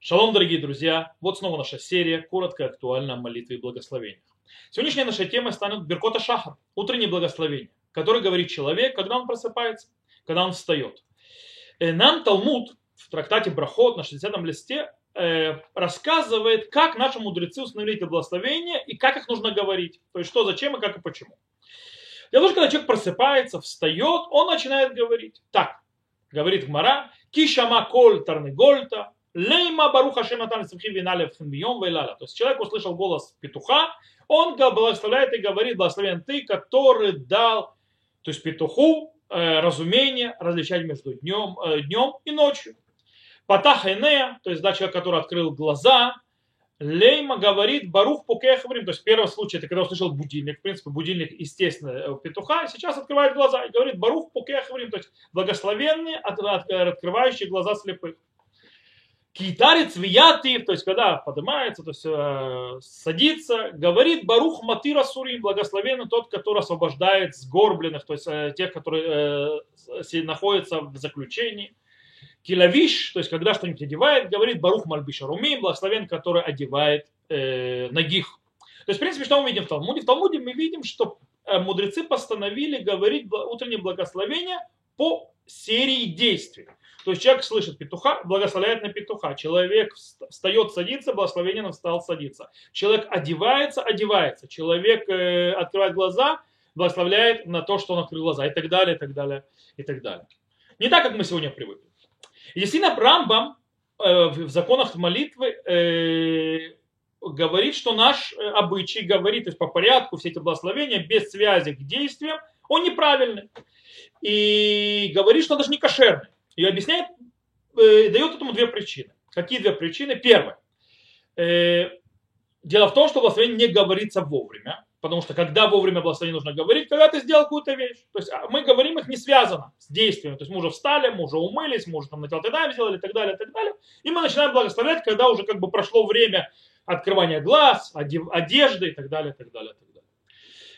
Шалом, дорогие друзья! Вот снова наша серия коротко актуальна о молитве и благословениях. Сегодняшняя наша тема станет Беркота Шахар, утреннее благословение, который говорит человек, когда он просыпается, когда он встает. Э, нам Талмуд в трактате Брахот на 60 листе э, рассказывает, как наши мудрецы установили это благословение и как их нужно говорить. То есть что, зачем и как и почему. Дело в когда человек просыпается, встает, он начинает говорить. Так, говорит Гмара, кишама коль тарнегольта, Лейма Баруха Шематан Виналев Хинбием Вейлала. То есть человек услышал голос петуха, он благословляет и говорит, благословен ты, который дал, то есть петуху, э, разумение различать между днем, э, днем и ночью. Патах Энея, то есть да, человек, который открыл глаза, Лейма говорит Барух Пукехаврим, то есть первый случай, это когда услышал будильник, в принципе, будильник, естественно, э, петуха, сейчас открывает глаза и говорит Барух Пукехаврим, то есть благословенный, открывающий глаза слепых. Китарец виятив, то есть когда поднимается, то есть э, садится, говорит Барух Матира Сурим, благословенный тот, который освобождает сгорбленных, то есть э, тех, которые э, находятся в заключении. Килавиш, то есть когда что-нибудь одевает, говорит Барух Мальбиша Румим, благословен, который одевает э, ногих. То есть, в принципе, что мы видим в Талмуде? В Талмуде мы видим, что э, мудрецы постановили говорить утреннее благословение по серии действий. То есть человек слышит петуха, благословляет на петуха. Человек встает, садится, благословение на встал, садится. Человек одевается, одевается. Человек э, открывает глаза, благословляет на то, что он открыл глаза. И так далее, и так далее, и так далее. Не так, как мы сегодня привыкли. И действительно, Рамбам э, в законах молитвы э, говорит, что наш э, обычай говорит, то есть по порядку все эти благословения без связи к действиям, он неправильный. И говорит, что он даже не кошерный. И объясняет, э, дает этому две причины. Какие две причины? Первое. Э, дело в том, что благословение не говорится вовремя. Потому что когда вовремя благословение нужно говорить, когда ты сделал какую-то вещь. То есть а, мы говорим их не связано с действием. То есть мы уже встали, мы уже умылись, мы уже там на телотедаем сделали и так далее, и так далее. И мы начинаем благословлять, когда уже как бы прошло время открывания глаз, одежды и так далее, и так далее, и так далее.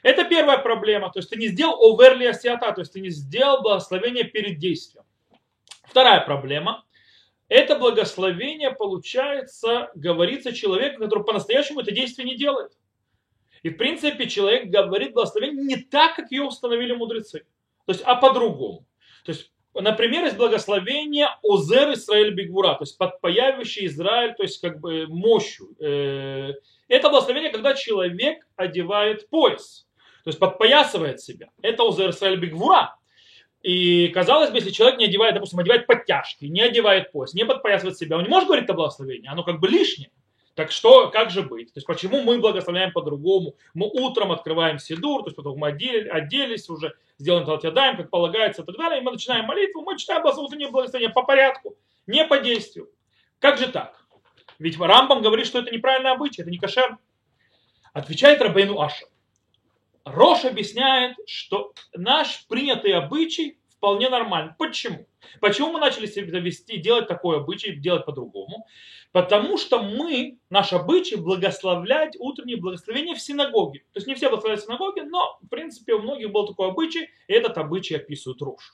Это первая проблема. То есть ты не сделал оверли асиата, то есть ты не сделал благословение перед действием. Вторая проблема. Это благословение, получается, говорится человеку, который по-настоящему это действие не делает. И в принципе человек говорит благословение не так, как ее установили мудрецы. То есть, а по-другому. То есть, например, есть благословение Озер Израиль Бигвура, то есть подпаявящий Израиль, то есть как бы мощью. Э, это благословение, когда человек одевает пояс, то есть подпоясывает себя. Это Озер Израиль Бигвура. И казалось бы, если человек не одевает, допустим, одевает подтяжки, не одевает пояс, не подпоясывает себя, он не может говорить о благословении, оно как бы лишнее. Так что, как же быть? То есть, почему мы благословляем по-другому? Мы утром открываем Сидур, то есть, потом мы одели, оделись уже, сделаем Талатядаем, как полагается, и так далее, и мы начинаем молитву, мы читаем утреннее благословение по порядку, не по действию. Как же так? Ведь Рамбам говорит, что это неправильное обычай, это не кошер. Отвечает Рабейну Аша. Рош объясняет, что наш принятый обычай вполне нормальный. Почему? Почему мы начали себя вести, делать такой обычай, делать по-другому? Потому что мы, наш обычай, благословлять утреннее благословение в синагоге. То есть не все благословляют в синагоге, но в принципе у многих был такой обычай, и этот обычай описывает Рош.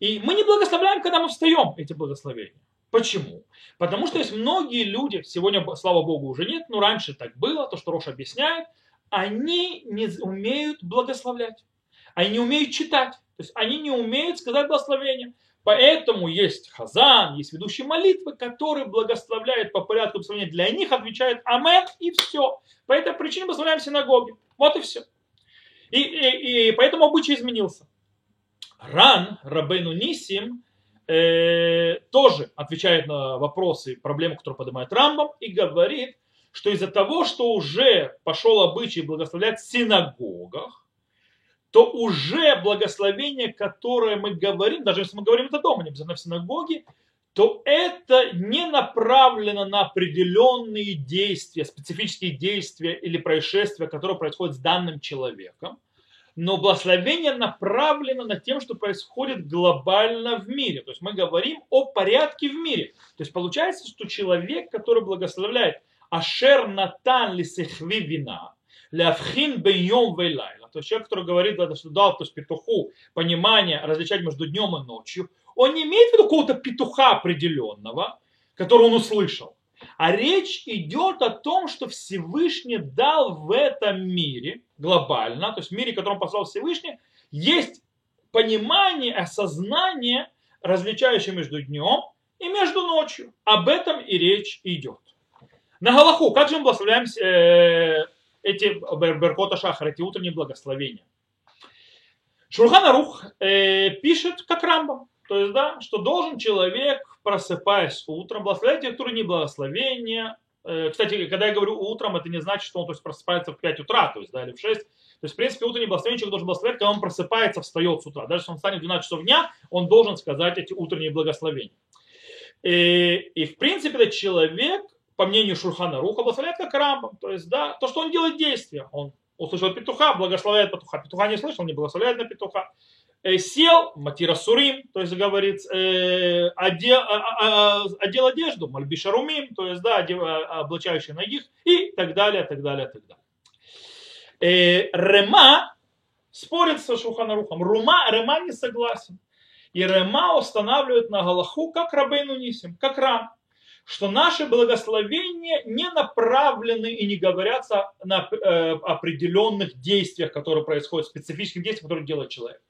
И мы не благословляем, когда мы встаем, эти благословения. Почему? Потому что есть многие люди, сегодня, слава богу, уже нет, но раньше так было, то, что Рош объясняет, они не умеют благословлять. Они не умеют читать. То есть они не умеют сказать благословение. Поэтому есть хазан, есть ведущие молитвы, которые благословляют по порядку благословения. Для них отвечает амен и все. По этой причине благословляем синагоги. Вот и все. И, и, и поэтому обычай изменился. Ран, Рабейну Нисим, э, тоже отвечает на вопросы, проблемы, которые поднимает Рамбам, и говорит, что из-за того, что уже пошел обычай благословлять в синагогах, то уже благословение, которое мы говорим, даже если мы говорим это дома, не обязательно в синагоге, то это не направлено на определенные действия, специфические действия или происшествия, которые происходят с данным человеком, но благословение направлено на тем, что происходит глобально в мире. То есть мы говорим о порядке в мире. То есть получается, что человек, который благословляет Ашер Натан Лисехви Вина, Лявхин Бейом Вейлайла. То есть человек, который говорит, что дал то есть петуху понимание различать между днем и ночью, он не имеет в виду какого-то петуха определенного, которую он услышал. А речь идет о том, что Всевышний дал в этом мире глобально, то есть в мире, в котором послал Всевышний, есть понимание, осознание, различающее между днем и между ночью. Об этом и речь идет. На Галаху, как же мы благословляем э, эти Беркота Шахар, эти утренние благословения? Шурхан Рух э, пишет, как Рамбам, то есть, да, что должен человек, просыпаясь утром, благословлять которые не благословения. Э, кстати, когда я говорю утром, это не значит, что он то есть, просыпается в 5 утра, то есть, да, или в 6. То есть, в принципе, утренний благословение человек должен благословлять, когда он просыпается, встает с утра. Даже если он встанет в 12 часов дня, он должен сказать эти утренние благословения. И, и в принципе, этот человек по мнению Шурхана Руха, благословляет как Рамбам. То есть, да, то, что он делает действие. Он услышал петуха, благословляет петуха. Петуха не слышал, не благословляет на петуха. Э, сел, матира сурим, то есть говорит, э, одел, а, а, а, одел одежду, мальбишарумим, то есть, да, одел, облачающий ноги и так далее, так далее, так далее. Э, Рема спорит со Шуханарухом. Рума, Рема не согласен. И Рема устанавливает на Галаху, как Рабейну Нисим, как Рам что наши благословения не направлены и не говорятся на э, определенных действиях, которые происходят, специфических действиях, которые делает человек.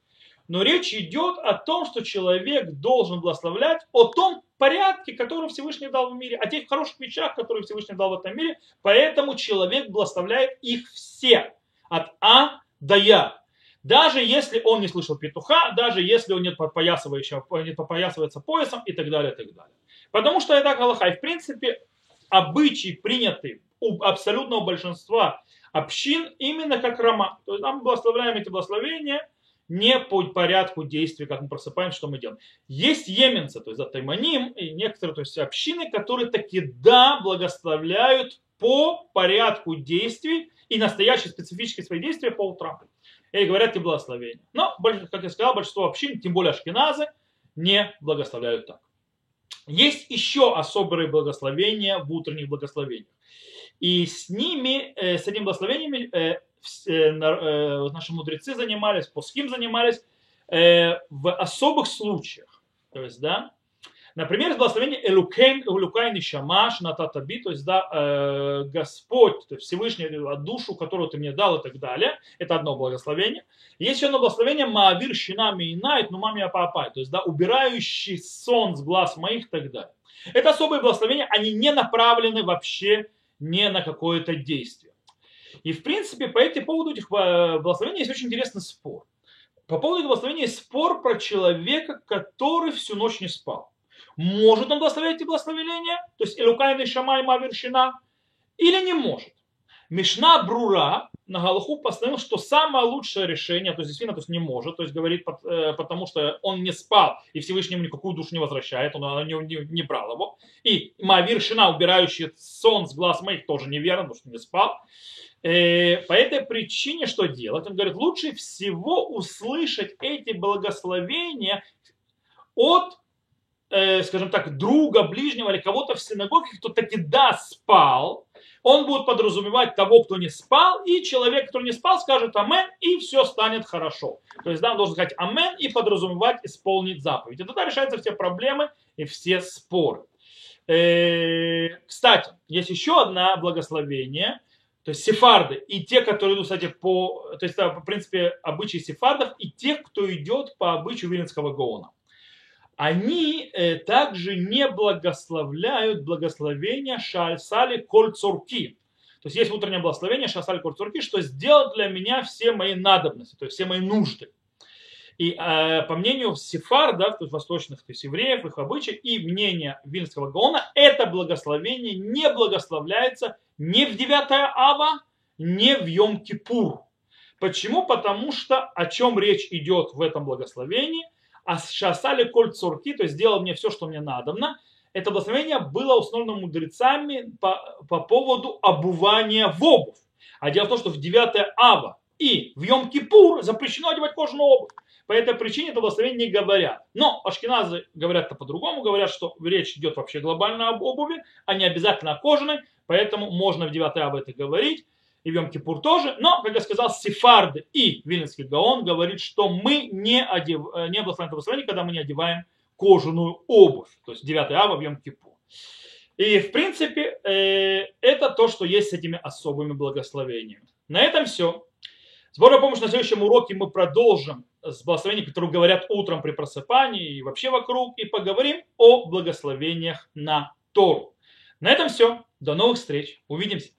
Но речь идет о том, что человек должен благословлять о том порядке, который Всевышний дал в мире, о тех хороших вещах, которые Всевышний дал в этом мире. Поэтому человек благословляет их все, от А до Я. Даже если он не слышал петуха, даже если он не, не попоясывается поясом и так далее, и так далее. Потому что это Галаха. И в принципе обычаи приняты у абсолютного большинства общин именно как Рама. То есть мы благословляем эти благословения не по порядку действий, как мы просыпаемся, что мы делаем. Есть еменцы, то есть Тайманим и некоторые то есть общины, которые таки да благословляют по порядку действий и настоящие специфические свои действия по утрам. И говорят эти благословения. Но, как я сказал, большинство общин, тем более ашкеназы, не благословляют так. Есть еще особые благословения в утренних благословениях. И с ними, э, с этими благословениями э, э, наши мудрецы занимались, пуским занимались в особых случаях. То есть, да, Например, благословение Элукейн, Элукайн и Шамаш на Татаби, то есть да, э, Господь, то есть Всевышний, душу, которую ты мне дал и так далее. Это одно благословение. Есть еще одно благословение Маавир Шинами и Найт, ну маме папа, то есть да, убирающий сон с глаз моих и так далее. Это особые благословения, они не направлены вообще не на какое-то действие. И в принципе по этим поводу этих э, благословений есть очень интересный спор. По поводу есть спор про человека, который всю ночь не спал. Может он благословлять эти благословения, то есть Илукайный Шамай Мавершина, или не может. Мишна Брура на Галаху постановил, что самое лучшее решение, то есть действительно то есть не может, то есть говорит, э, потому что он не спал и Всевышнему никакую душу не возвращает, он не, не, не брал его. И Мавир Шина, убирающий сон с глаз моих, тоже неверно, потому что не спал. Э, по этой причине что делать? Он говорит, лучше всего услышать эти благословения от э, скажем так, друга, ближнего или кого-то в синагоге, кто таки да спал, он будет подразумевать того, кто не спал, и человек, который не спал, скажет амен, и все станет хорошо. То есть да, он должен сказать амен и подразумевать исполнить заповедь. И тогда решаются все проблемы и все споры. Э, кстати, есть еще одно благословение, то есть сефарды, и те, которые идут, кстати, по, то есть, в принципе, обычаи сефардов, и тех, кто идет по обычаю Виленского Гаона они э, также не благословляют благословение Шальсали Кольцурки. То есть есть утреннее благословение Шальсали Кольцурки, что сделать для меня все мои надобности, то есть все мои нужды. И э, по мнению сефардов, то есть восточных то есть евреев, их обычаев, и мнения Винского Гаона, это благословение не благословляется ни в 9 Ава, ни в Йом-Кипур. Почему? Потому что о чем речь идет в этом благословении – а шасали коль цурки, то есть сделал мне все, что мне надобно. Это благословение было установлено мудрецами по, по поводу обувания в обувь. А дело в том, что в 9 ава и в Йом-Кипур запрещено одевать кожаную обувь. По этой причине это благословение не говорят. Но ашкеназы говорят-то по-другому, говорят, что речь идет вообще глобально об обуви, а не обязательно о кожаной, поэтому можно в 9 ава это говорить и в Йом-Кипур тоже, но, как я сказал, Сефарды и Вильнинский Гаон говорит, что мы не, одев... Э, не благословляем благословение, когда мы не одеваем кожаную обувь, то есть 9 ава в Йом-Кипур. И, в принципе, э, это то, что есть с этими особыми благословениями. На этом все. Сборная помощь на следующем уроке мы продолжим с благословениями, которые говорят утром при просыпании и вообще вокруг, и поговорим о благословениях на Тору. На этом все. До новых встреч. Увидимся.